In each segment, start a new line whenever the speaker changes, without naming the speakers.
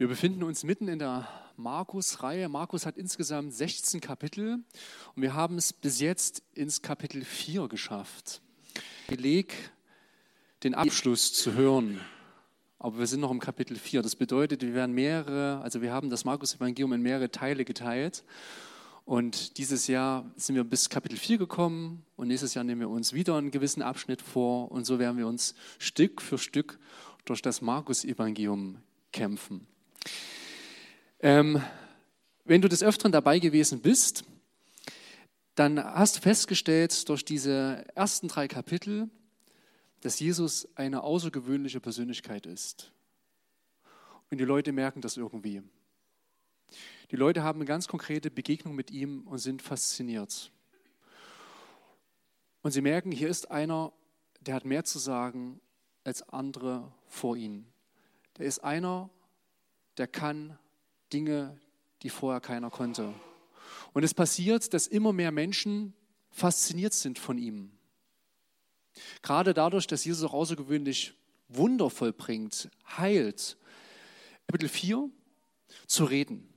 Wir befinden uns mitten in der Markus-Reihe. Markus hat insgesamt 16 Kapitel und wir haben es bis jetzt ins Kapitel 4 geschafft. Beleg, den Abschluss zu hören. Aber wir sind noch im Kapitel 4. Das bedeutet, wir werden mehrere, also wir haben das Markus-Evangelium in mehrere Teile geteilt. Und dieses Jahr sind wir bis Kapitel 4 gekommen und nächstes Jahr nehmen wir uns wieder einen gewissen Abschnitt vor und so werden wir uns Stück für Stück durch das Markus-Evangelium kämpfen. Ähm, wenn du des Öfteren dabei gewesen bist, dann hast du festgestellt durch diese ersten drei Kapitel, dass Jesus eine außergewöhnliche Persönlichkeit ist. Und die Leute merken das irgendwie. Die Leute haben eine ganz konkrete Begegnung mit ihm und sind fasziniert. Und sie merken, hier ist einer, der hat mehr zu sagen als andere vor ihnen. Der ist einer, der kann Dinge, die vorher keiner konnte. Und es passiert, dass immer mehr Menschen fasziniert sind von ihm. Gerade dadurch, dass Jesus auch außergewöhnlich Wunder vollbringt, heilt. Kapitel 4, zu reden,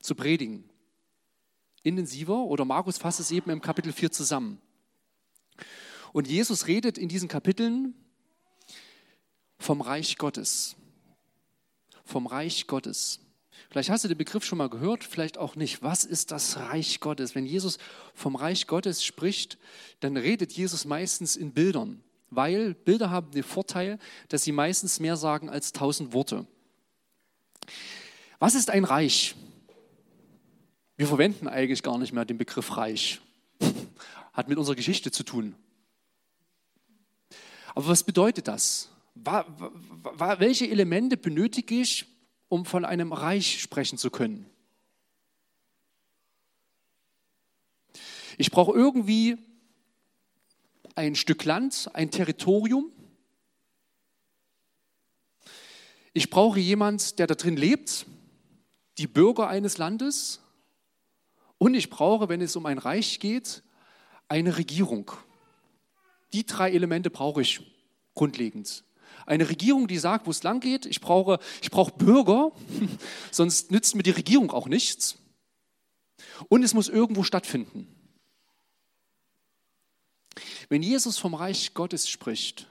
zu predigen. Intensiver oder Markus fasst es eben im Kapitel 4 zusammen. Und Jesus redet in diesen Kapiteln vom Reich Gottes. Vom Reich Gottes. Vielleicht hast du den Begriff schon mal gehört, vielleicht auch nicht. Was ist das Reich Gottes? Wenn Jesus vom Reich Gottes spricht, dann redet Jesus meistens in Bildern, weil Bilder haben den Vorteil, dass sie meistens mehr sagen als tausend Worte. Was ist ein Reich? Wir verwenden eigentlich gar nicht mehr den Begriff Reich. Hat mit unserer Geschichte zu tun. Aber was bedeutet das? Welche Elemente benötige ich, um von einem Reich sprechen zu können. Ich brauche irgendwie ein Stück Land, ein Territorium. Ich brauche jemand, der da drin lebt, die Bürger eines Landes. Und ich brauche, wenn es um ein Reich geht, eine Regierung. Die drei Elemente brauche ich grundlegend. Eine Regierung, die sagt, wo es lang geht. Ich brauche, ich brauche Bürger, sonst nützt mir die Regierung auch nichts. Und es muss irgendwo stattfinden. Wenn Jesus vom Reich Gottes spricht,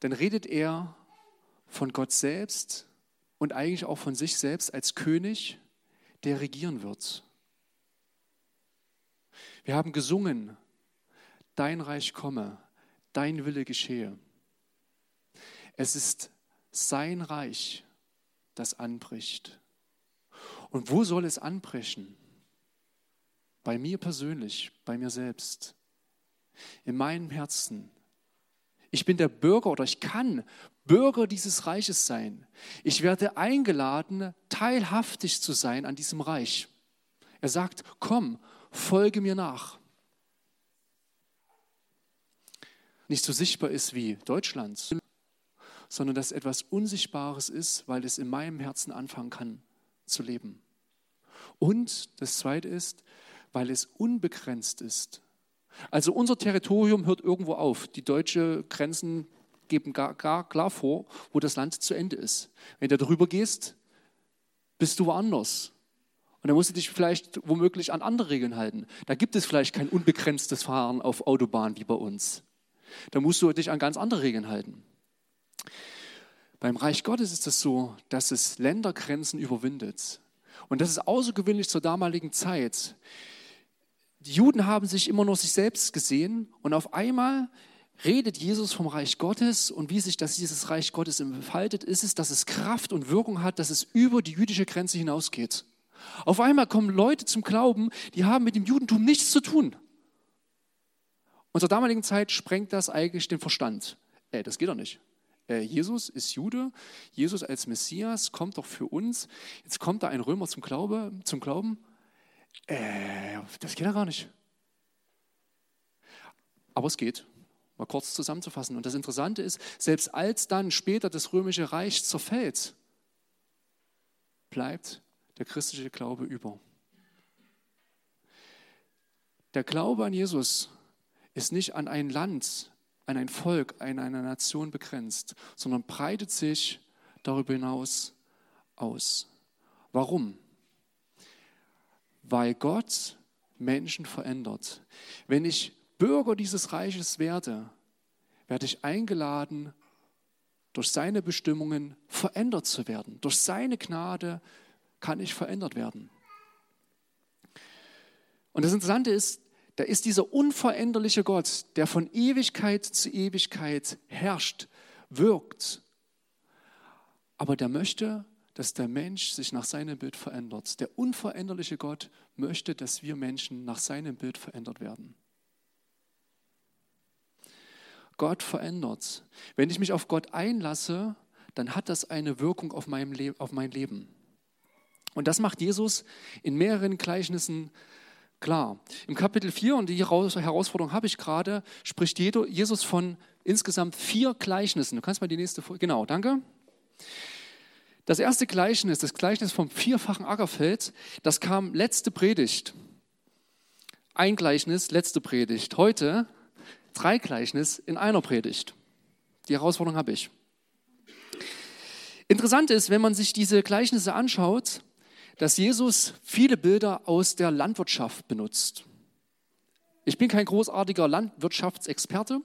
dann redet er von Gott selbst und eigentlich auch von sich selbst als König, der regieren wird. Wir haben gesungen, dein Reich komme, dein Wille geschehe. Es ist sein Reich, das anbricht. Und wo soll es anbrechen? Bei mir persönlich, bei mir selbst, in meinem Herzen. Ich bin der Bürger oder ich kann Bürger dieses Reiches sein. Ich werde eingeladen, teilhaftig zu sein an diesem Reich. Er sagt, komm, folge mir nach. Nicht so sichtbar ist wie Deutschlands, sondern dass etwas Unsichtbares ist, weil es in meinem Herzen anfangen kann zu leben. Und das Zweite ist, weil es unbegrenzt ist. Also unser Territorium hört irgendwo auf. Die deutschen Grenzen geben gar, gar klar vor, wo das Land zu Ende ist. Wenn du darüber gehst, bist du woanders. Und dann musst du dich vielleicht womöglich an andere Regeln halten. Da gibt es vielleicht kein unbegrenztes Fahren auf Autobahn wie bei uns. Da musst du dich an ganz andere Regeln halten. Beim Reich Gottes ist es so, dass es Ländergrenzen überwindet. Und das ist außergewöhnlich zur damaligen Zeit. Die Juden haben sich immer nur sich selbst gesehen und auf einmal redet Jesus vom Reich Gottes und wie sich das, dieses Reich Gottes entfaltet, ist es, dass es Kraft und Wirkung hat, dass es über die jüdische Grenze hinausgeht. Auf einmal kommen Leute zum Glauben, die haben mit dem Judentum nichts zu tun. Und zur damaligen Zeit sprengt das eigentlich den Verstand. Äh, das geht doch nicht. Äh, Jesus ist Jude, Jesus als Messias kommt doch für uns. Jetzt kommt da ein Römer zum, Glaube, zum Glauben. Äh, das geht ja gar nicht. Aber es geht. Mal kurz zusammenzufassen. Und das Interessante ist, selbst als dann später das römische Reich zerfällt, bleibt der christliche Glaube über. Der Glaube an Jesus ist nicht an ein Land, an ein Volk, an eine Nation begrenzt, sondern breitet sich darüber hinaus aus. Warum? Weil Gott Menschen verändert. Wenn ich Bürger dieses Reiches werde, werde ich eingeladen, durch seine Bestimmungen verändert zu werden. Durch seine Gnade kann ich verändert werden. Und das Interessante ist, da ist dieser unveränderliche Gott, der von Ewigkeit zu Ewigkeit herrscht, wirkt. Aber der möchte, dass der Mensch sich nach seinem Bild verändert. Der unveränderliche Gott möchte, dass wir Menschen nach seinem Bild verändert werden. Gott verändert. Wenn ich mich auf Gott einlasse, dann hat das eine Wirkung auf, meinem auf mein Leben. Und das macht Jesus in mehreren Gleichnissen klar. Im Kapitel 4, und die Herausforderung habe ich gerade, spricht Jesus von insgesamt vier Gleichnissen. Du kannst mal die nächste. Genau, danke. Das erste Gleichnis, das Gleichnis vom vierfachen Ackerfeld, das kam letzte Predigt. Ein Gleichnis, letzte Predigt. Heute drei Gleichnis in einer Predigt. Die Herausforderung habe ich. Interessant ist, wenn man sich diese Gleichnisse anschaut, dass Jesus viele Bilder aus der Landwirtschaft benutzt. Ich bin kein großartiger Landwirtschaftsexperte,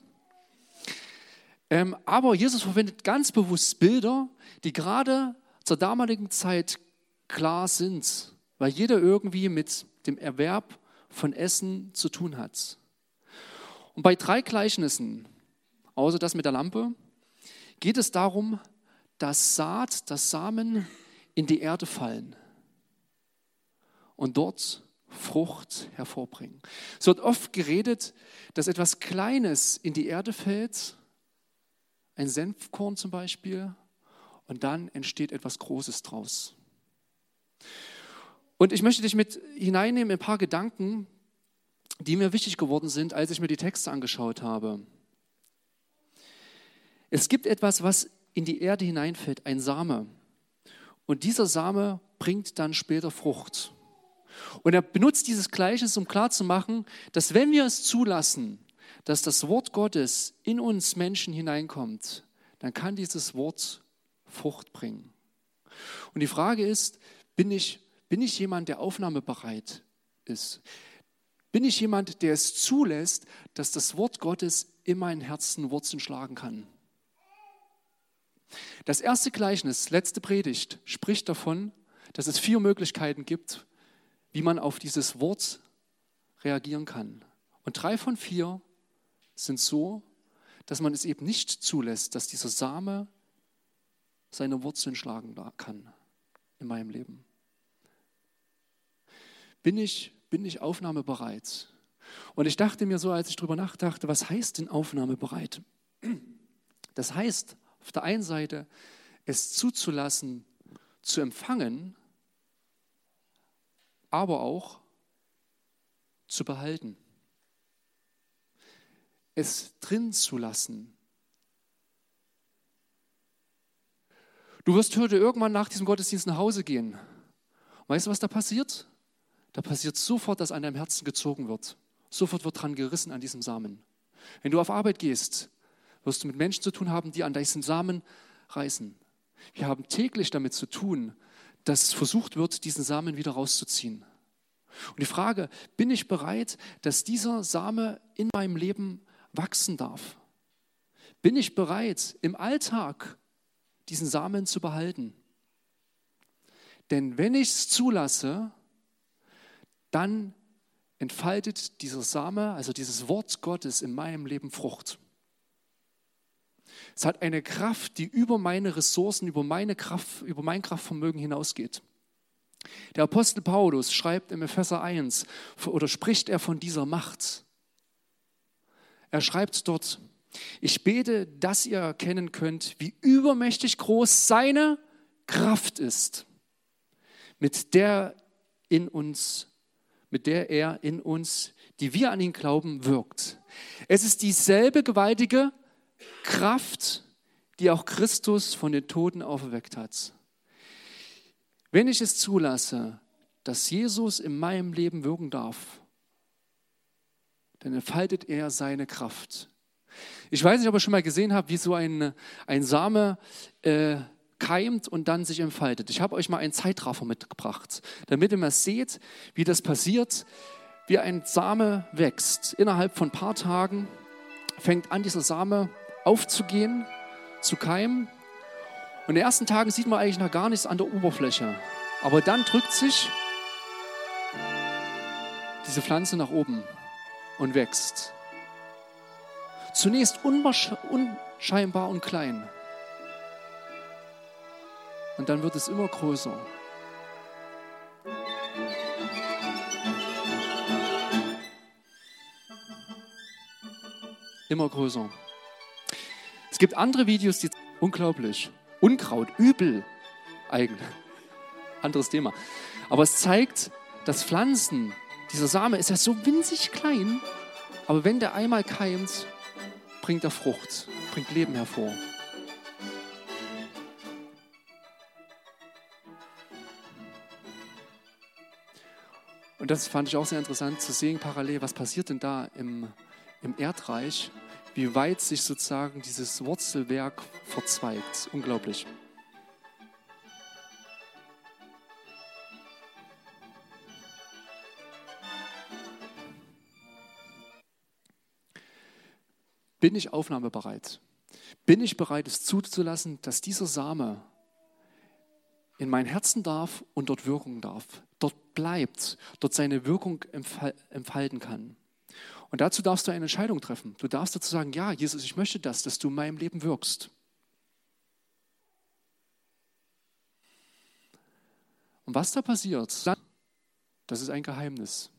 ähm, aber Jesus verwendet ganz bewusst Bilder, die gerade zur damaligen Zeit klar sind, weil jeder irgendwie mit dem Erwerb von Essen zu tun hat. Und bei drei Gleichnissen, außer das mit der Lampe, geht es darum, dass Saat, dass Samen in die Erde fallen und dort Frucht hervorbringen. Es wird oft geredet, dass etwas Kleines in die Erde fällt, ein Senfkorn zum Beispiel, und dann entsteht etwas Großes draus. Und ich möchte dich mit hineinnehmen in ein paar Gedanken, die mir wichtig geworden sind, als ich mir die Texte angeschaut habe. Es gibt etwas, was in die Erde hineinfällt, ein Same. Und dieser Same bringt dann später Frucht. Und er benutzt dieses Gleichnis, um klarzumachen, dass wenn wir es zulassen, dass das Wort Gottes in uns Menschen hineinkommt, dann kann dieses Wort Frucht bringen. Und die Frage ist, bin ich, bin ich jemand, der aufnahmebereit ist? Bin ich jemand, der es zulässt, dass das Wort Gottes in mein Herzen Wurzeln schlagen kann? Das erste Gleichnis, letzte Predigt, spricht davon, dass es vier Möglichkeiten gibt, wie man auf dieses Wort reagieren kann. Und drei von vier sind so, dass man es eben nicht zulässt, dass dieser Same seine Wurzeln schlagen kann in meinem Leben. Bin ich bin ich aufnahmebereit? Und ich dachte mir so, als ich darüber nachdachte, was heißt denn aufnahmebereit? Das heißt, auf der einen Seite, es zuzulassen, zu empfangen, aber auch zu behalten. Es drin zu lassen. Du wirst heute irgendwann nach diesem Gottesdienst nach Hause gehen. Weißt du, was da passiert? da passiert sofort, dass an deinem Herzen gezogen wird. Sofort wird dran gerissen an diesem Samen. Wenn du auf Arbeit gehst, wirst du mit Menschen zu tun haben, die an diesem Samen reißen. Wir haben täglich damit zu tun, dass versucht wird, diesen Samen wieder rauszuziehen. Und die Frage, bin ich bereit, dass dieser Same in meinem Leben wachsen darf? Bin ich bereit, im Alltag diesen Samen zu behalten? Denn wenn ich es zulasse, dann entfaltet dieser Same, also dieses Wort Gottes in meinem Leben Frucht. Es hat eine Kraft, die über meine Ressourcen, über, meine Kraft, über mein Kraftvermögen hinausgeht. Der Apostel Paulus schreibt im Epheser 1 oder spricht er von dieser Macht. Er schreibt dort, ich bete, dass ihr erkennen könnt, wie übermächtig groß seine Kraft ist, mit der in uns mit der er in uns, die wir an ihn glauben, wirkt. Es ist dieselbe gewaltige Kraft, die auch Christus von den Toten auferweckt hat. Wenn ich es zulasse, dass Jesus in meinem Leben wirken darf, dann entfaltet er seine Kraft. Ich weiß nicht, ob ihr schon mal gesehen habt, wie so ein, ein Same äh, keimt und dann sich entfaltet. Ich habe euch mal einen Zeitraffer mitgebracht, damit ihr mal seht, wie das passiert, wie ein Same wächst. Innerhalb von ein paar Tagen fängt an, dieser Same aufzugehen, zu keimen. Und in den ersten Tagen sieht man eigentlich noch gar nichts an der Oberfläche. Aber dann drückt sich diese Pflanze nach oben und wächst. Zunächst unscheinbar und klein. Und dann wird es immer größer. Immer größer. Es gibt andere Videos, die unglaublich. Unkraut, übel, eigen. Anderes Thema. Aber es zeigt, dass Pflanzen, dieser Same ist ja so winzig klein, aber wenn der einmal keimt, bringt er Frucht, bringt Leben hervor. Und das fand ich auch sehr interessant zu sehen, parallel, was passiert denn da im, im Erdreich, wie weit sich sozusagen dieses Wurzelwerk verzweigt. Unglaublich. Bin ich aufnahmebereit? Bin ich bereit, es zuzulassen, dass dieser Same in mein Herzen darf und dort wirken darf, dort bleibt, dort seine Wirkung entfalten kann? Und dazu darfst du eine Entscheidung treffen. Du darfst dazu sagen, ja, Jesus, ich möchte das, dass du in meinem Leben wirkst. Und was da passiert, das ist ein Geheimnis.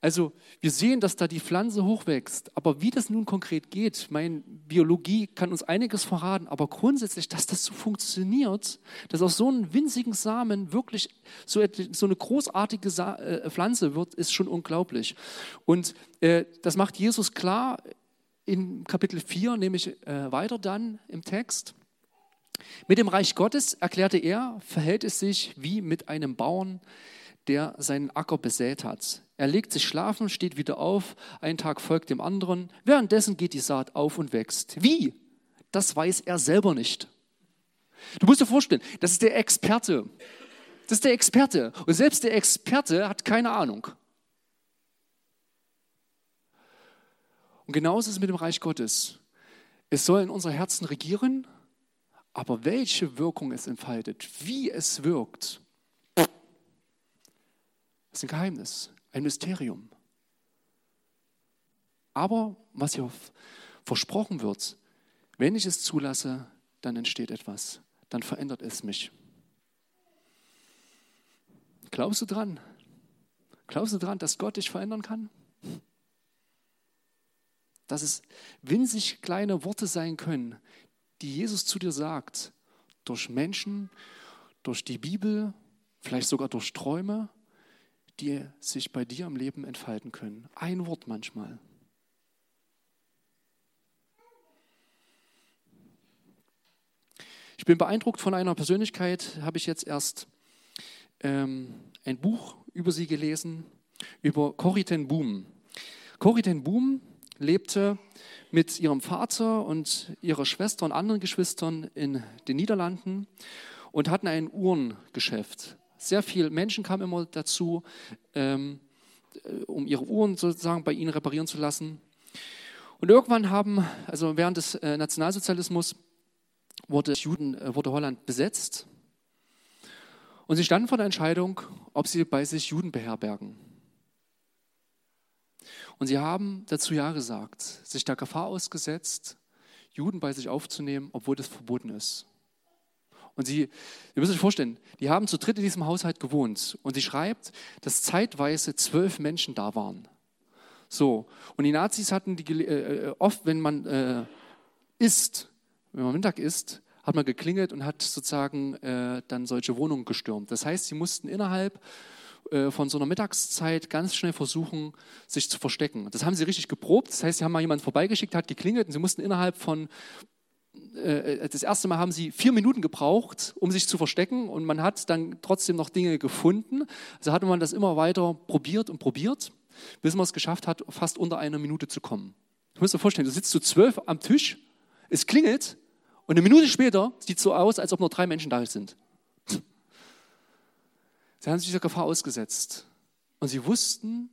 Also wir sehen, dass da die Pflanze hochwächst, aber wie das nun konkret geht, meine Biologie kann uns einiges verraten, aber grundsätzlich, dass das so funktioniert, dass aus so einem winzigen Samen wirklich so, eine großartige äh, Pflanze wird, ist schon unglaublich. Und äh, das macht Jesus klar in Kapitel 4, nämlich äh, weiter dann im Text. Mit dem Reich Gottes, erklärte er, verhält es sich wie mit einem Bauern, der seinen Acker besät hat. Er legt sich schlafen, steht wieder auf, ein Tag folgt dem anderen. Währenddessen geht die Saat auf und wächst. Wie? Das weiß er selber nicht. Du musst dir vorstellen, das ist der Experte. Das ist der Experte. Und selbst der Experte hat keine Ahnung. Und genauso ist es mit dem Reich Gottes. Es soll in unser Herzen regieren, aber welche Wirkung es entfaltet, wie es wirkt, ist ein Geheimnis, ein Mysterium. Aber was hier versprochen wird, wenn ich es zulasse, dann entsteht etwas, dann verändert es mich. Glaubst du dran? Glaubst du dran, dass Gott dich verändern kann? Dass es winzig kleine Worte sein können, die Jesus zu dir sagt, durch Menschen, durch die Bibel, vielleicht sogar durch Träume, die sich bei dir im Leben entfalten können. Ein Wort manchmal. Ich bin beeindruckt von einer Persönlichkeit, habe ich jetzt erst ähm, ein Buch über sie gelesen, über Corrie ten Boom. Corrie ten Boom lebte mit ihrem Vater und ihrer Schwester und anderen Geschwistern in den Niederlanden und hatten ein Uhrengeschäft. Sehr viele Menschen kamen immer dazu, ähm, äh, um ihre Uhren sozusagen bei ihnen reparieren zu lassen. Und irgendwann haben, also während des äh, Nationalsozialismus, wurde, Juden, äh, wurde Holland besetzt. Und sie standen vor der Entscheidung, ob sie bei sich Juden beherbergen. Und sie haben dazu Ja gesagt, sich der Gefahr ausgesetzt, Juden bei sich aufzunehmen, obwohl das verboten ist. Und sie, ihr müsst euch vorstellen, die haben zu dritt in diesem Haushalt gewohnt. Und sie schreibt, dass zeitweise zwölf Menschen da waren. So, und die Nazis hatten die, äh, äh, oft, wenn man äh, isst, wenn man Mittag isst, hat man geklingelt und hat sozusagen äh, dann solche Wohnungen gestürmt. Das heißt, sie mussten innerhalb äh, von so einer Mittagszeit ganz schnell versuchen, sich zu verstecken. Das haben sie richtig geprobt. Das heißt, sie haben mal jemanden vorbeigeschickt, hat geklingelt und sie mussten innerhalb von äh, das erste Mal haben sie vier Minuten gebraucht, um sich zu verstecken und man hat dann trotzdem noch Dinge gefunden. Also hatte man das immer weiter probiert und probiert, bis man es geschafft hat, fast unter einer Minute zu kommen. Du musst dir vorstellen, du sitzt zu zwölf am Tisch, es klingelt Und eine Minute später sieht es so aus, als ob nur drei Menschen da sind. Sie haben sich dieser Gefahr ausgesetzt. Und sie wussten,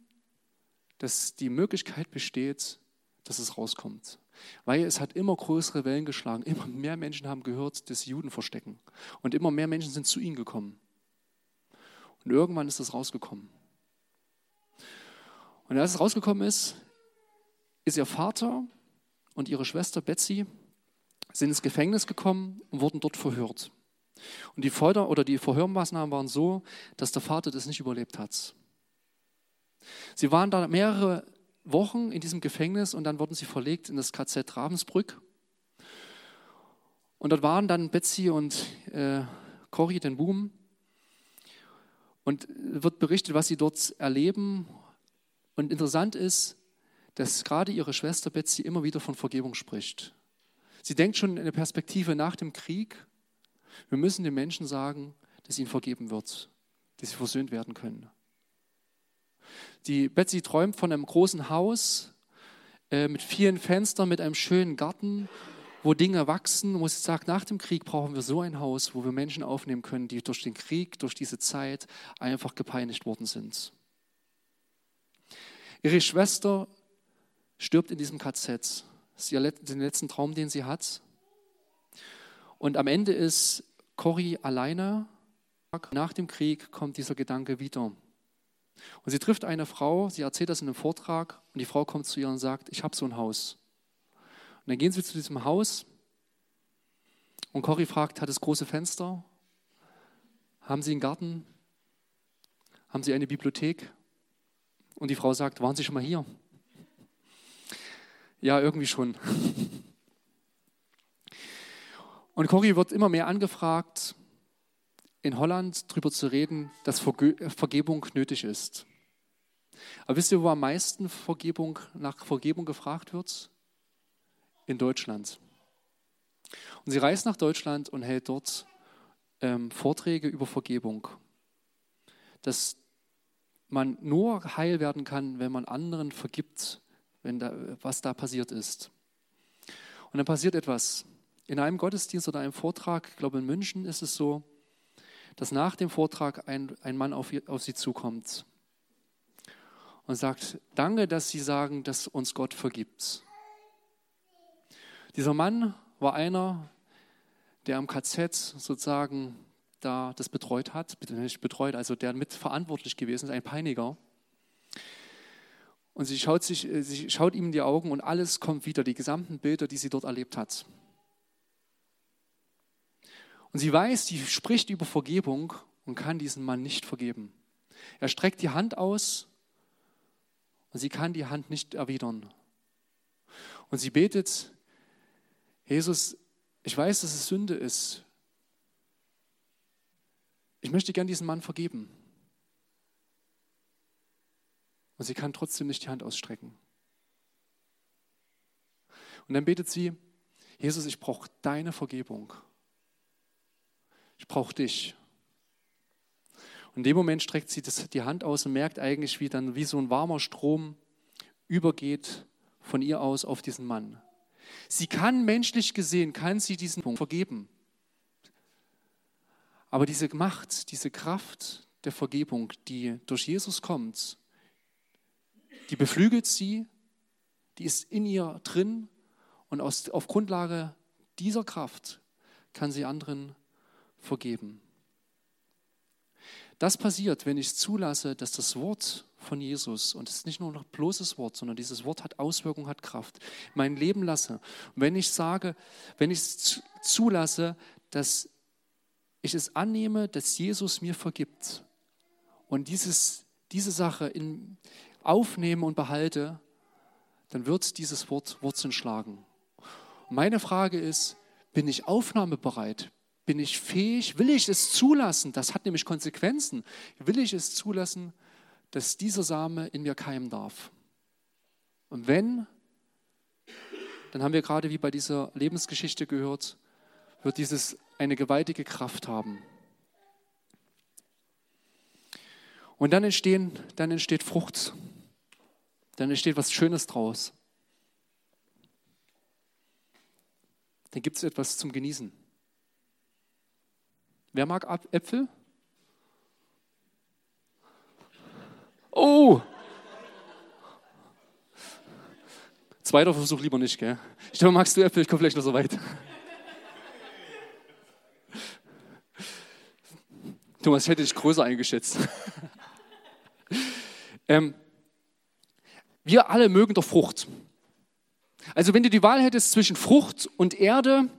dass die Möglichkeit besteht, dass es rauskommt. Weil es hat immer größere Wellen geschlagen. Immer mehr Menschen haben gehört, dass Juden verstecken. Und immer mehr Menschen sind zu ihnen gekommen. Und irgendwann ist es rausgekommen. Und als es rausgekommen ist, ist ihr Vater und ihre Schwester Betsy sind ins Gefängnis gekommen und wurden dort verhört. Und die Folter oder die Verhörmaßnahmen waren so, dass der Vater das nicht überlebt hat. Sie waren da mehrere Wochen in diesem Gefängnis und dann wurden sie verlegt in das KZ Ravensbrück. Und dort waren dann Betsy und äh, Cory, den Boom. Und wird berichtet, was sie dort erleben. Und interessant ist, dass gerade ihre Schwester Betsy immer wieder von Vergebung spricht. Sie denkt schon in der Perspektive nach dem Krieg. Wir müssen den Menschen sagen, dass ihnen vergeben wird, dass sie versöhnt werden können. Die Betsy träumt von einem großen Haus äh, mit vielen Fenstern, mit einem schönen Garten, wo Dinge wachsen, wo sie sagt, nach dem Krieg brauchen wir so ein Haus, wo wir Menschen aufnehmen können, die durch den Krieg, durch diese Zeit einfach gepeinigt worden sind. Ihre Schwester stirbt in diesem KZ. Das ist den letzten Traum, den sie hat. Und am Ende ist Cory alleine. Nach dem Krieg kommt dieser Gedanke wieder. Und sie trifft eine Frau, sie erzählt das in einem Vortrag und die Frau kommt zu ihr und sagt, ich habe so ein Haus. Und dann gehen sie zu diesem Haus und Cory fragt, hat es große Fenster? Haben Sie einen Garten? Haben Sie eine Bibliothek? Und die Frau sagt, waren Sie schon mal hier? Ja, irgendwie schon. Und Cory wird immer mehr angefragt, in Holland darüber zu reden, dass Vergebung nötig ist. Aber wisst ihr, wo am meisten Vergebung, nach Vergebung gefragt wird? In Deutschland. Und sie reist nach Deutschland und hält dort ähm, Vorträge über Vergebung. Dass man nur heil werden kann, wenn man anderen vergibt, wenn da, was da passiert ist. Und dann passiert etwas. In einem Gottesdienst oder einem Vortrag, ich glaube in München ist es so, dass nach dem Vortrag ein, ein Mann auf, auf sie zukommt und sagt, danke, dass Sie sagen, dass uns Gott vergibt. Dieser Mann war einer, der am KZ sozusagen da das betreut hat, nicht betreut, also der mitverantwortlich gewesen ist, ein Peiniger. Und sie schaut, sich, äh, sie schaut ihm in die Augen und alles kommt wieder, die gesamten Bilder, die sie dort erlebt hat. Und sie weiß, sie spricht über Vergebung und kann diesen Mann nicht vergeben. Er streckt die Hand aus und sie kann die Hand nicht erwidern. Und sie betet, Jesus, ich weiß, dass es Sünde ist. Ich möchte gern diesen Mann vergeben. Und sie kann trotzdem nicht die Hand ausstrecken. Und dann betet sie, Jesus, ich brauche deine Vergebung. Ich brauche dich. Und in dem Moment streckt sie das, die Hand aus und merkt eigentlich, wie dann wie so ein warmer Strom übergeht von ihr aus auf diesen Mann. Sie kann menschlich gesehen, kann sie diesen Punkt vergeben. Aber diese Macht, diese Kraft der Vergebung, die durch Jesus kommt, die beflügelt sie, die ist in ihr drin und aus, auf Grundlage dieser Kraft kann sie anderen vergeben. Das passiert, wenn ich zulasse, dass das Wort von Jesus, und es ist nicht nur noch bloßes Wort, sondern dieses Wort hat Auswirkung, hat Kraft, mein Leben lasse. Und wenn ich sage, wenn ich es zulasse, dass ich es annehme, dass Jesus mir vergibt und dieses, diese Sache in, aufnehme und behalte, dann wird dieses Wort Wurzeln schlagen. Und meine Frage ist, bin ich aufnahmebereit? Bin ich fähig? Will ich es zulassen? Das hat nämlich Konsequenzen. Will ich es zulassen, dass dieser Same in mir keimen darf? Und wenn, dann haben wir gerade wie bei dieser Lebensgeschichte gehört, wird dieses eine gewaltige Kraft haben. Und dann, entstehen, dann entsteht Frucht. Dann entsteht was Schönes draus. dann gibt es etwas zum Genießen. Wer mag Äpfel? Oh! Zweiter Versuch lieber nicht, gell? Ich glaube, magst du Äpfel? Ich komme vielleicht noch so weit. Thomas, ich hätte dich größer eingeschätzt. ähm, wir alle mögen doch Frucht. Also wenn du die Wahl hättest zwischen Frucht und Erde,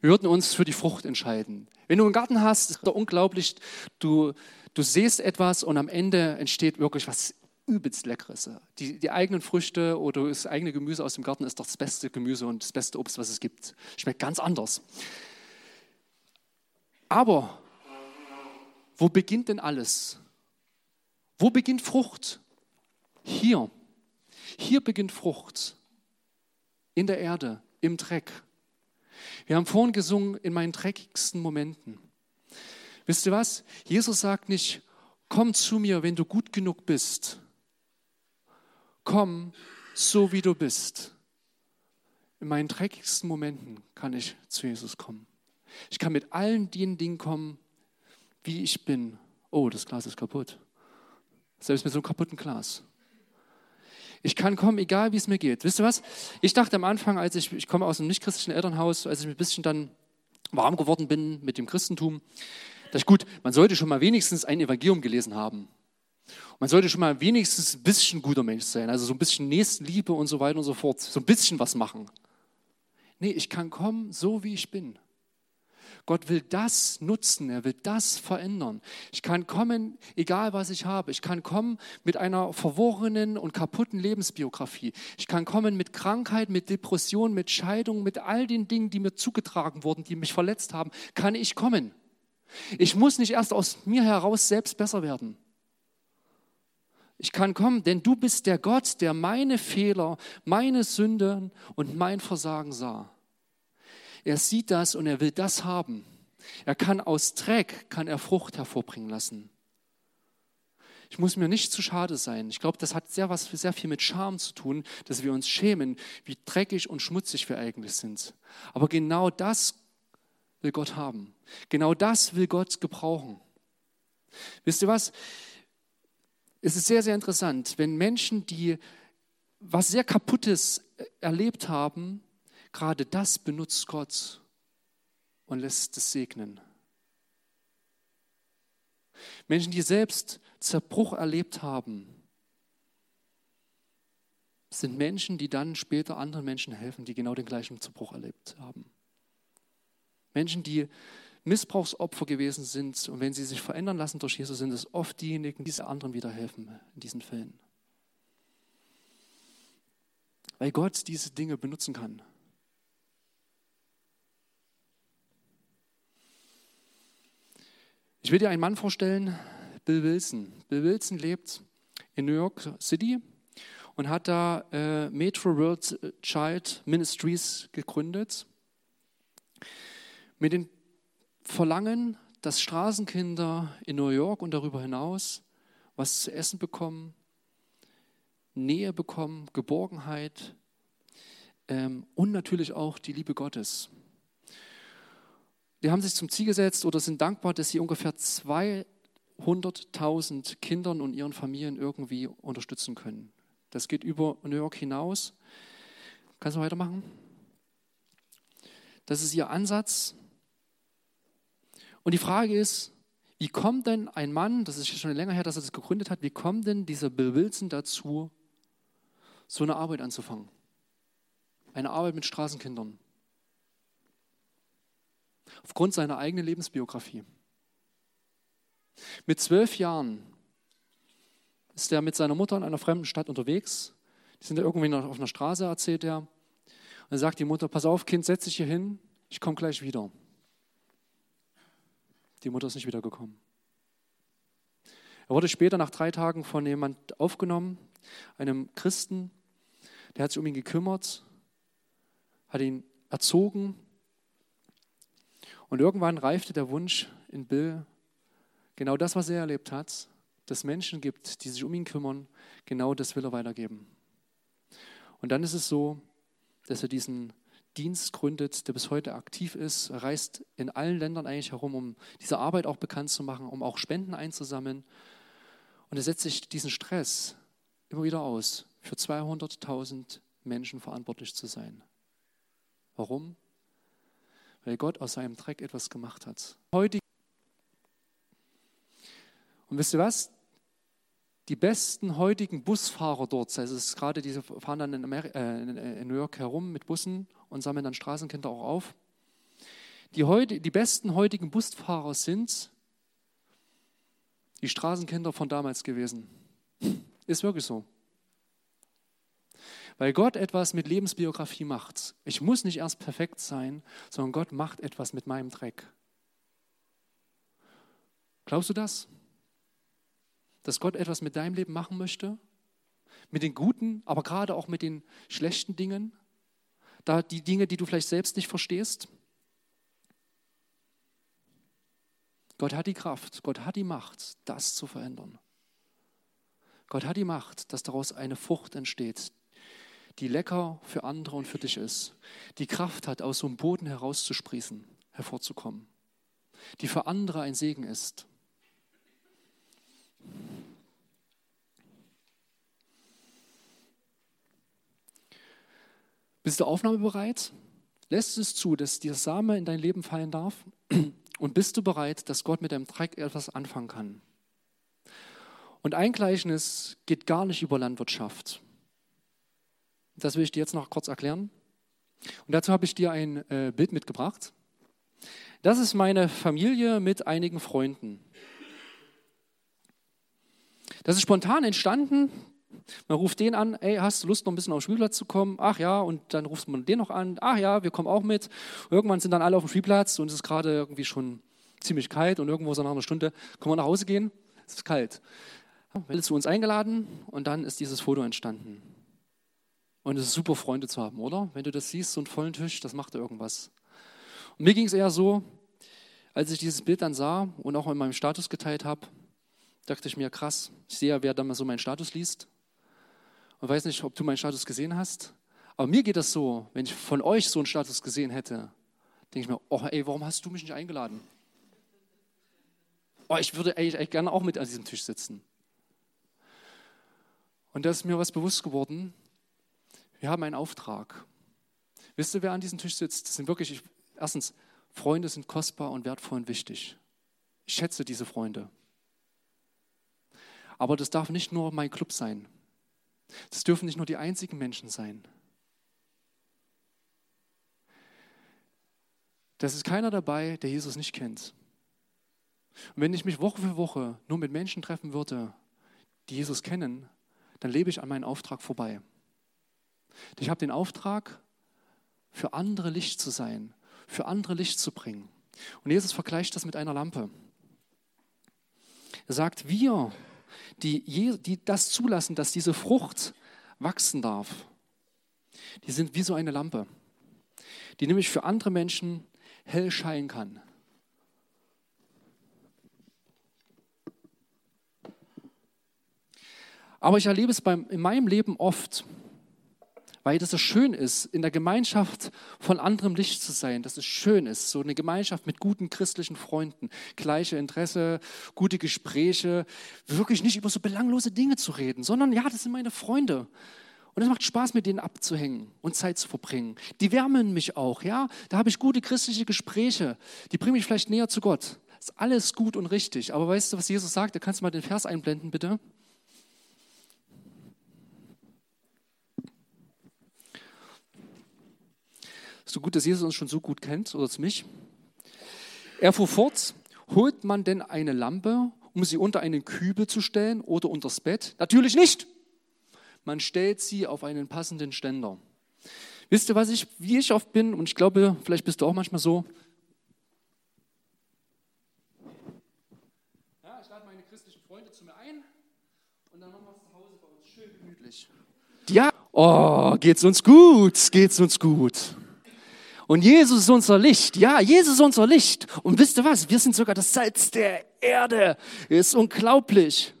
wir würden uns für die Frucht entscheiden. Wenn du einen Garten hast, ist doch unglaublich, du, du siehst etwas und am Ende entsteht wirklich was übelst Leckeres. Die, die eigenen Früchte oder das eigene Gemüse aus dem Garten ist doch das beste Gemüse und das beste Obst, was es gibt. Schmeckt ganz anders. Aber wo beginnt denn alles? Wo beginnt Frucht? Hier. Hier beginnt Frucht. In der Erde, im Dreck. Wir haben vorhin gesungen, in meinen dreckigsten Momenten. Wisst ihr was? Jesus sagt nicht, komm zu mir, wenn du gut genug bist. Komm, so wie du bist. In meinen dreckigsten Momenten kann ich zu Jesus kommen. Ich kann mit allen den Dingen kommen, wie ich bin. Oh, das Glas ist kaputt. Selbst mit so einem kaputten Glas. Ich kann kommen, egal wie es mir geht. Wisst ihr was? Ich dachte am Anfang, als ich, ich komme aus einem nichtchristlichen Elternhaus, als ich ein bisschen dann warm geworden bin mit dem Christentum, dachte ich, gut, man sollte schon mal wenigstens ein Evangelium gelesen haben. Man sollte schon mal wenigstens ein bisschen guter Mensch sein, also so ein bisschen Nächstenliebe und so weiter und so fort, so ein bisschen was machen. Nee, ich kann kommen, so wie ich bin. Gott will das nutzen, er will das verändern. Ich kann kommen, egal was ich habe. Ich kann kommen mit einer verworrenen und kaputten Lebensbiografie. Ich kann kommen mit Krankheit, mit Depression, mit Scheidung, mit all den Dingen, die mir zugetragen wurden, die mich verletzt haben, kann ich kommen. Ich muss nicht erst aus mir heraus selbst besser werden. Ich kann kommen, denn du bist der Gott, der meine Fehler, meine Sünden und mein Versagen sah. Er sieht das und er will das haben. Er kann aus Dreck, kann er Frucht hervorbringen lassen. Ich muss mir nicht zu schade sein. Ich glaube, das hat sehr, was, sehr viel mit Scham zu tun, dass wir uns schämen, wie dreckig und schmutzig wir eigentlich sind. Aber genau das will Gott haben. Genau das will Gott gebrauchen. Wisst ihr was? Es ist sehr, sehr interessant, wenn Menschen, die was sehr Kaputtes erlebt haben, Gerade das benutzt Gott und lässt es segnen. Menschen, die selbst Zerbruch erlebt haben, sind Menschen, die dann später anderen Menschen helfen, die genau den gleichen Zerbruch erlebt haben. Menschen, die Missbrauchsopfer gewesen sind und wenn sie sich verändern lassen durch Jesus, sind es oft diejenigen, die anderen wieder helfen in diesen Fällen. Weil Gott diese Dinge benutzen kann. Ich will dir einen Mann vorstellen, Bill Wilson. Bill Wilson lebt in New York City und hat da äh, Metro World Child Ministries gegründet. Mit dem Verlangen, dass Straßenkinder in New York und darüber hinaus was zu essen bekommen, Nähe bekommen, Geborgenheit ähm, und natürlich auch die Liebe Gottes die haben sich zum Ziel gesetzt oder sind dankbar, dass sie ungefähr 200.000 Kindern und ihren Familien irgendwie unterstützen können. Das geht über New York hinaus. Kannst du weitermachen? Das ist ihr Ansatz. Und die Frage ist, wie kommt denn ein Mann, das ist schon länger her, dass er das gegründet hat, wie kommt denn dieser Bill Wilson dazu, so eine Arbeit anzufangen? Eine Arbeit mit Straßenkindern aufgrund seiner eigenen Lebensbiografie. Mit zwölf Jahren ist er mit seiner Mutter in einer fremden Stadt unterwegs. Die sind da irgendwie auf einer Straße, erzählt er. Und dann sagt die Mutter, pass auf, Kind, setz dich hier hin, ich komme gleich wieder. Die Mutter ist nicht wiedergekommen. Er wurde später nach drei Tagen von jemand aufgenommen, einem Christen, der hat sich um ihn gekümmert, hat ihn erzogen, und irgendwann reifte der Wunsch in Bill, genau das, was er erlebt hat, dass Menschen gibt, die sich um ihn kümmern, genau das will er weitergeben. Und dann ist es so, dass er diesen, Dienst gründet, der bis heute aktiv ist. Er reist in allen Ländern eigentlich herum, um diese Arbeit auch bekannt zu machen, um auch Spenden einzusammeln. Und er setzt sich diesen Stress immer wieder aus, für 200.000 Menschen verantwortlich zu sein. Warum? Weil Gott aus seinem Dreck etwas gemacht hat. Heute und wisst ihr was? Die besten heutigen Busfahrer dort, also es ist gerade diese fahren dann in, Ameri äh, in, New York herum mit Bussen und sammeln dann Straßenkinder auch auf. Die, heute, die besten heutigen Busfahrer sind die Straßenkinder von damals gewesen. Ist wirklich so. Weil Gott etwas mit Lebensbiografie macht. Ich muss nicht erst perfekt sein, sondern Gott macht etwas mit meinem Dreck. Glaubst du das? dass Gott etwas mit deinem Leben machen möchte? Mit den guten, aber gerade auch mit den schlechten Dingen? Da die Dinge, die du vielleicht selbst nicht verstehst? Gott hat die Kraft, Gott hat die Macht, das zu verändern. Gott hat die Macht, dass daraus eine Frucht entsteht, die lecker für andere und für dich ist, die Kraft hat, aus so einem Boden herauszusprießen, hervorzukommen, die für andere ein Segen ist. Bist du aufnahmebereit? Lässt es zu, dass dieser Same in dein Leben fallen darf? Und bist du bereit, dass Gott mit deinem Dreck etwas anfangen kann? Und ein Gleichnis geht gar nicht über Landwirtschaft. Das will ich dir jetzt noch kurz erklären. Und dazu habe ich dir ein äh, Bild mitgebracht. Das ist meine Familie mit einigen Freunden. Das ist spontan entstanden. Man ruft den an, ey, hast du Lust, noch ein bisschen auf den Spielplatz zu kommen? Ach ja, und dann ruft man den noch an, ach ja, wir kommen auch mit. irgendwann sind dann alle auf dem Spielplatz und es ist gerade irgendwie schon ziemlich kalt und irgendwo so nach einer Stunde können wir nach Hause gehen, es ist kalt. Welle zu uns eingeladen und dann ist dieses Foto entstanden. Und es ist super, Freunde zu haben, oder? Wenn du das siehst, so einen vollen Tisch, das macht irgendwas. Und mir ging es eher so, als ich dieses Bild dann sah und auch in meinem Status geteilt habe, dachte ich mir, krass, ich sehe ja, wer da mal so meinen Status liest und weiß nicht, ob du meinen Status gesehen hast. Aber mir geht das so, wenn ich von euch so einen Status gesehen hätte, denke ich mir, oh ey, warum hast du mich nicht eingeladen? Oh, ich würde eigentlich gerne auch mit an diesem Tisch sitzen. Und da ist mir was bewusst geworden. Wir haben einen Auftrag. Wisst ihr, wer an diesem Tisch sitzt? Das sind wirklich, ich, erstens, Freunde sind kostbar und wertvoll und wichtig. Ich schätze diese Freunde. Aber das darf nicht nur mein Club sein. Das dürfen nicht nur die einzigen Menschen sein. Das ist keiner dabei, der Jesus nicht kennt. Und wenn ich mich Woche für Woche nur mit Menschen treffen würde, die Jesus kennen, dann lebe ich an meinem Auftrag vorbei. Ich habe den Auftrag, für andere Licht zu sein, für andere Licht zu bringen. Und Jesus vergleicht das mit einer Lampe. Er sagt, wir die, die das zulassen, dass diese Frucht wachsen darf, die sind wie so eine Lampe, die nämlich für andere Menschen hell scheinen kann. Aber ich erlebe es beim, in meinem Leben oft, weil das so schön ist, in der Gemeinschaft von anderem Licht zu sein, dass es schön ist, so eine Gemeinschaft mit guten christlichen Freunden, gleiche Interesse, gute Gespräche, wirklich nicht über so belanglose Dinge zu reden, sondern ja, das sind meine Freunde. Und es macht Spaß, mit denen abzuhängen und Zeit zu verbringen. Die wärmen mich auch, ja. Da habe ich gute christliche Gespräche. Die bringen mich vielleicht näher zu Gott. Ist alles gut und richtig. Aber weißt du, was Jesus sagt? Da kannst du mal den Vers einblenden, bitte. So gut, dass Jesus uns schon so gut kennt, oder mich. Er fuhr fort, holt man denn eine Lampe, um sie unter einen Kübel zu stellen oder unters Bett? Natürlich nicht. Man stellt sie auf einen passenden Ständer. Wisst ihr, was ich, wie ich oft bin, und ich glaube, vielleicht bist du auch manchmal so. Ja, ich lade meine christlichen Freunde zu mir ein und dann machen wir es zu Hause bei uns schön gemütlich. Ja, oh, geht's uns gut, geht's uns gut. Und Jesus ist unser Licht. Ja, Jesus ist unser Licht. Und wisst ihr was? Wir sind sogar das Salz der Erde. Ist unglaublich.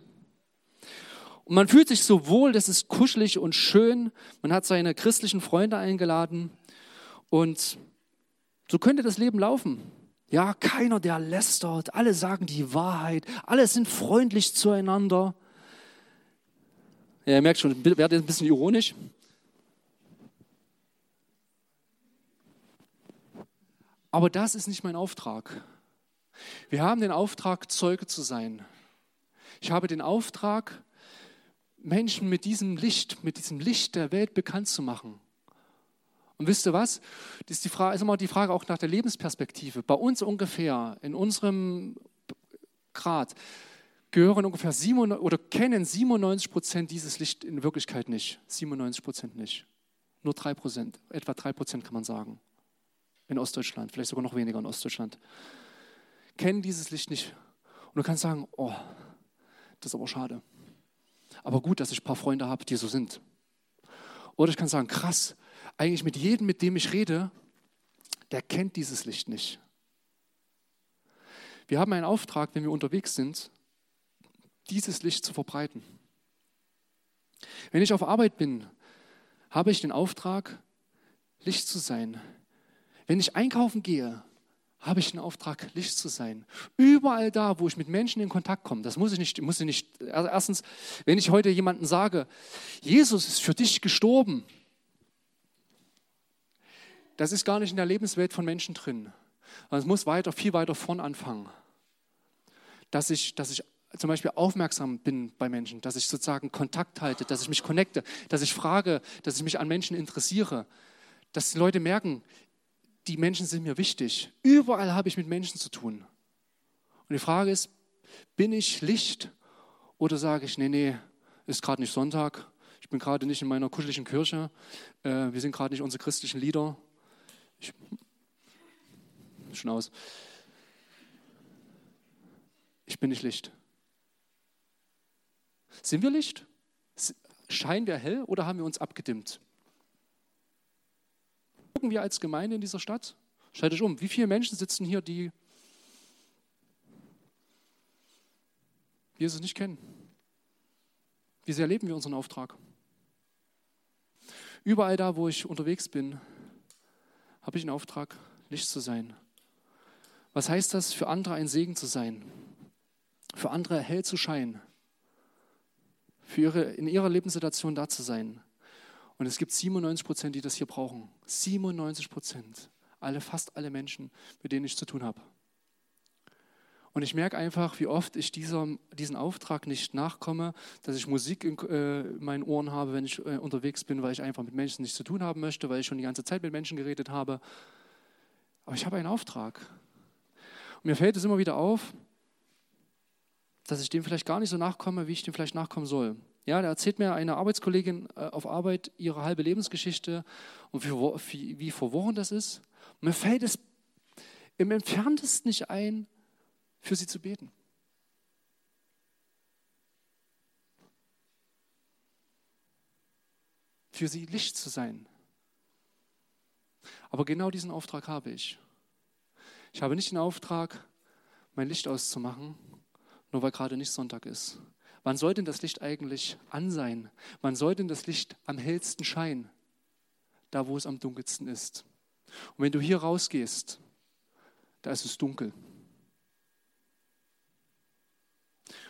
Und man fühlt sich so wohl, das ist kuschelig und schön. Man hat seine christlichen Freunde eingeladen. Und so könnte das Leben laufen. Ja, keiner, der lästert, alle sagen die Wahrheit, alle sind freundlich zueinander. Ja, ihr merkt schon, werdet ein bisschen ironisch. Aber das ist nicht mein Auftrag. Wir haben den Auftrag, Zeuge zu sein. Ich habe den Auftrag, Menschen mit diesem Licht, mit diesem Licht der Welt bekannt zu machen. Und wisst ihr was? Das ist, die Frage, ist immer die Frage auch nach der Lebensperspektive. Bei uns ungefähr, in unserem Grad, gehören ungefähr 97, oder kennen 97 Prozent dieses Licht in Wirklichkeit nicht. 97 Prozent nicht. Nur 3 Prozent, etwa 3 Prozent kann man sagen. In Ostdeutschland, vielleicht sogar noch weniger in Ostdeutschland. Kennen dieses Licht nicht. Und du kannst sagen, oh, das ist aber schade. Aber gut, dass ich ein paar Freunde habe, die so sind. Oder ich kann sagen, krass, eigentlich mit jedem, mit dem ich rede, der kennt dieses Licht nicht. Wir haben einen Auftrag, wenn wir unterwegs sind, dieses Licht zu verbreiten. Wenn ich auf Arbeit bin, habe ich den Auftrag, Licht zu sein. Wenn ich einkaufen gehe, habe ich den Auftrag, Licht zu sein. Überall da, wo ich mit Menschen in Kontakt komme, das muss ich nicht, muss ich nicht. Erstens, wenn ich heute jemandem sage, Jesus ist für dich gestorben, das ist gar nicht in der Lebenswelt von Menschen drin. Es muss weiter, viel weiter vorn anfangen. Dass ich, dass ich zum Beispiel aufmerksam bin bei Menschen, dass ich sozusagen Kontakt halte, dass ich mich connecte, dass ich frage, dass ich mich an Menschen interessiere, dass die Leute merken, die Menschen sind mir wichtig. Überall habe ich mit Menschen zu tun. Und die Frage ist, bin ich Licht oder sage ich, nee, nee, ist gerade nicht Sonntag, ich bin gerade nicht in meiner kuscheligen Kirche, äh, wir sind gerade nicht unsere christlichen Lieder. Ich, schon aus. Ich bin nicht Licht. Sind wir Licht? Scheinen wir hell oder haben wir uns abgedimmt? Gucken wir als Gemeinde in dieser Stadt? Schaut euch um, wie viele Menschen sitzen hier, die Jesus nicht kennen? Wie sehr leben wir unseren Auftrag? Überall da, wo ich unterwegs bin, habe ich einen Auftrag, Licht zu sein. Was heißt das, für andere ein Segen zu sein? Für andere hell zu scheinen? Für ihre, in ihrer Lebenssituation da zu sein? Und es gibt 97 Prozent, die das hier brauchen. 97 Prozent. Alle, fast alle Menschen, mit denen ich zu tun habe. Und ich merke einfach, wie oft ich dieser, diesen Auftrag nicht nachkomme, dass ich Musik in, äh, in meinen Ohren habe, wenn ich äh, unterwegs bin, weil ich einfach mit Menschen nichts zu tun haben möchte, weil ich schon die ganze Zeit mit Menschen geredet habe. Aber ich habe einen Auftrag. Und mir fällt es immer wieder auf, dass ich dem vielleicht gar nicht so nachkomme, wie ich dem vielleicht nachkommen soll. Ja, da erzählt mir eine Arbeitskollegin äh, auf Arbeit ihre halbe Lebensgeschichte und wie, wie verworren das ist. Mir fällt es im entferntesten nicht ein, für sie zu beten. Für sie Licht zu sein. Aber genau diesen Auftrag habe ich. Ich habe nicht den Auftrag, mein Licht auszumachen, nur weil gerade nicht Sonntag ist. Wann soll denn das Licht eigentlich an sein? Wann soll denn das Licht am hellsten scheinen? Da, wo es am dunkelsten ist. Und wenn du hier rausgehst, da ist es dunkel.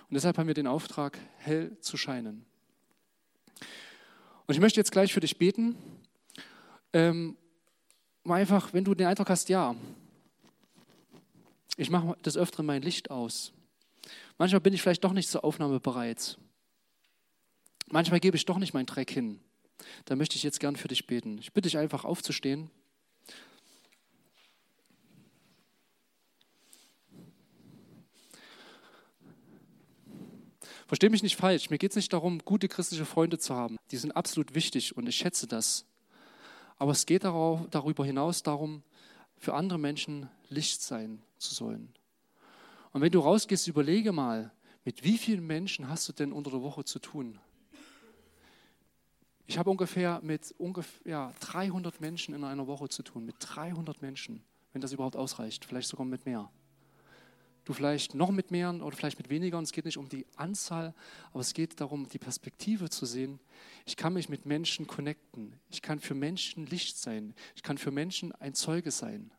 Und deshalb haben wir den Auftrag, hell zu scheinen. Und ich möchte jetzt gleich für dich beten. Ähm, einfach, wenn du den Eindruck hast, ja, ich mache des Öfteren mein Licht aus. Manchmal bin ich vielleicht doch nicht zur Aufnahme bereit. Manchmal gebe ich doch nicht meinen Dreck hin. Da möchte ich jetzt gern für dich beten. Ich bitte dich einfach aufzustehen. Verstehe mich nicht falsch, mir geht es nicht darum, gute christliche Freunde zu haben. Die sind absolut wichtig und ich schätze das. Aber es geht darüber hinaus darum, für andere Menschen Licht sein zu sollen. Und wenn du rausgehst, überlege mal, mit wie vielen Menschen hast du denn unter der Woche zu tun? Ich habe ungefähr mit ungefähr ja, 300 Menschen in einer Woche zu tun, mit 300 Menschen, wenn das überhaupt ausreicht, vielleicht sogar mit mehr. du vielleicht noch mit mehr oder vielleicht mit weniger. Und es geht nicht um die Anzahl, aber es geht darum, die Perspektive zu sehen. Ich kann mich mit Menschen connecten. Ich kann für Menschen Licht sein. Ich kann für Menschen ein Zeuge sein.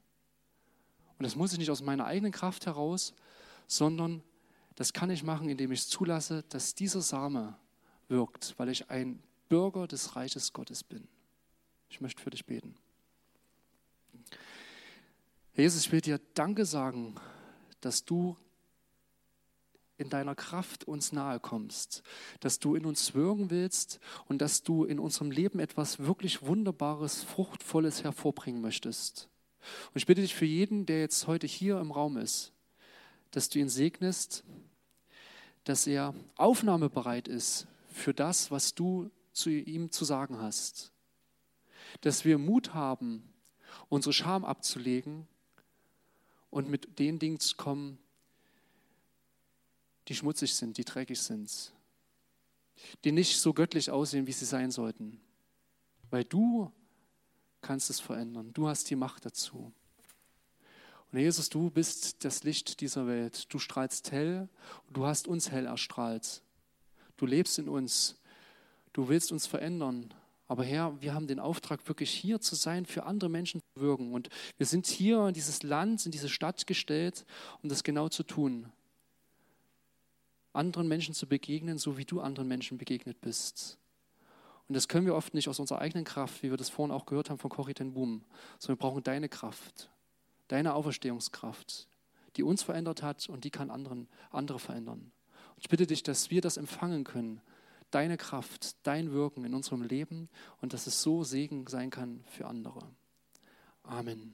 Und das muss ich nicht aus meiner eigenen Kraft heraus, sondern das kann ich machen, indem ich zulasse, dass dieser Same wirkt, weil ich ein Bürger des Reiches Gottes bin. Ich möchte für dich beten. Jesus, ich will dir Danke sagen, dass du in deiner Kraft uns nahe kommst, dass du in uns wirken willst und dass du in unserem Leben etwas wirklich Wunderbares, Fruchtvolles hervorbringen möchtest. Und ich bitte dich für jeden, der jetzt heute hier im Raum ist, dass du ihn segnest, dass er aufnahmebereit ist für das, was du zu ihm zu sagen hast. Dass wir Mut haben, unsere Scham abzulegen und mit den Dingen zu kommen, die schmutzig sind, die dreckig sind, die nicht so göttlich aussehen, wie sie sein sollten. Weil du kannst es verändern. Du hast die Macht dazu. Und Jesus, du bist das Licht dieser Welt. Du strahlst hell und du hast uns hell erstrahlt. Du lebst in uns. Du willst uns verändern. Aber Herr, wir haben den Auftrag, wirklich hier zu sein, für andere Menschen zu wirken. Und wir sind hier in dieses Land, in diese Stadt gestellt, um das genau zu tun. Anderen Menschen zu begegnen, so wie du anderen Menschen begegnet bist. Und das können wir oft nicht aus unserer eigenen Kraft, wie wir das vorhin auch gehört haben von Corrie ten Boom, sondern wir brauchen deine Kraft, deine Auferstehungskraft, die uns verändert hat und die kann anderen, andere verändern. Und ich bitte dich, dass wir das empfangen können deine Kraft, dein Wirken in unserem Leben und dass es so Segen sein kann für andere. Amen.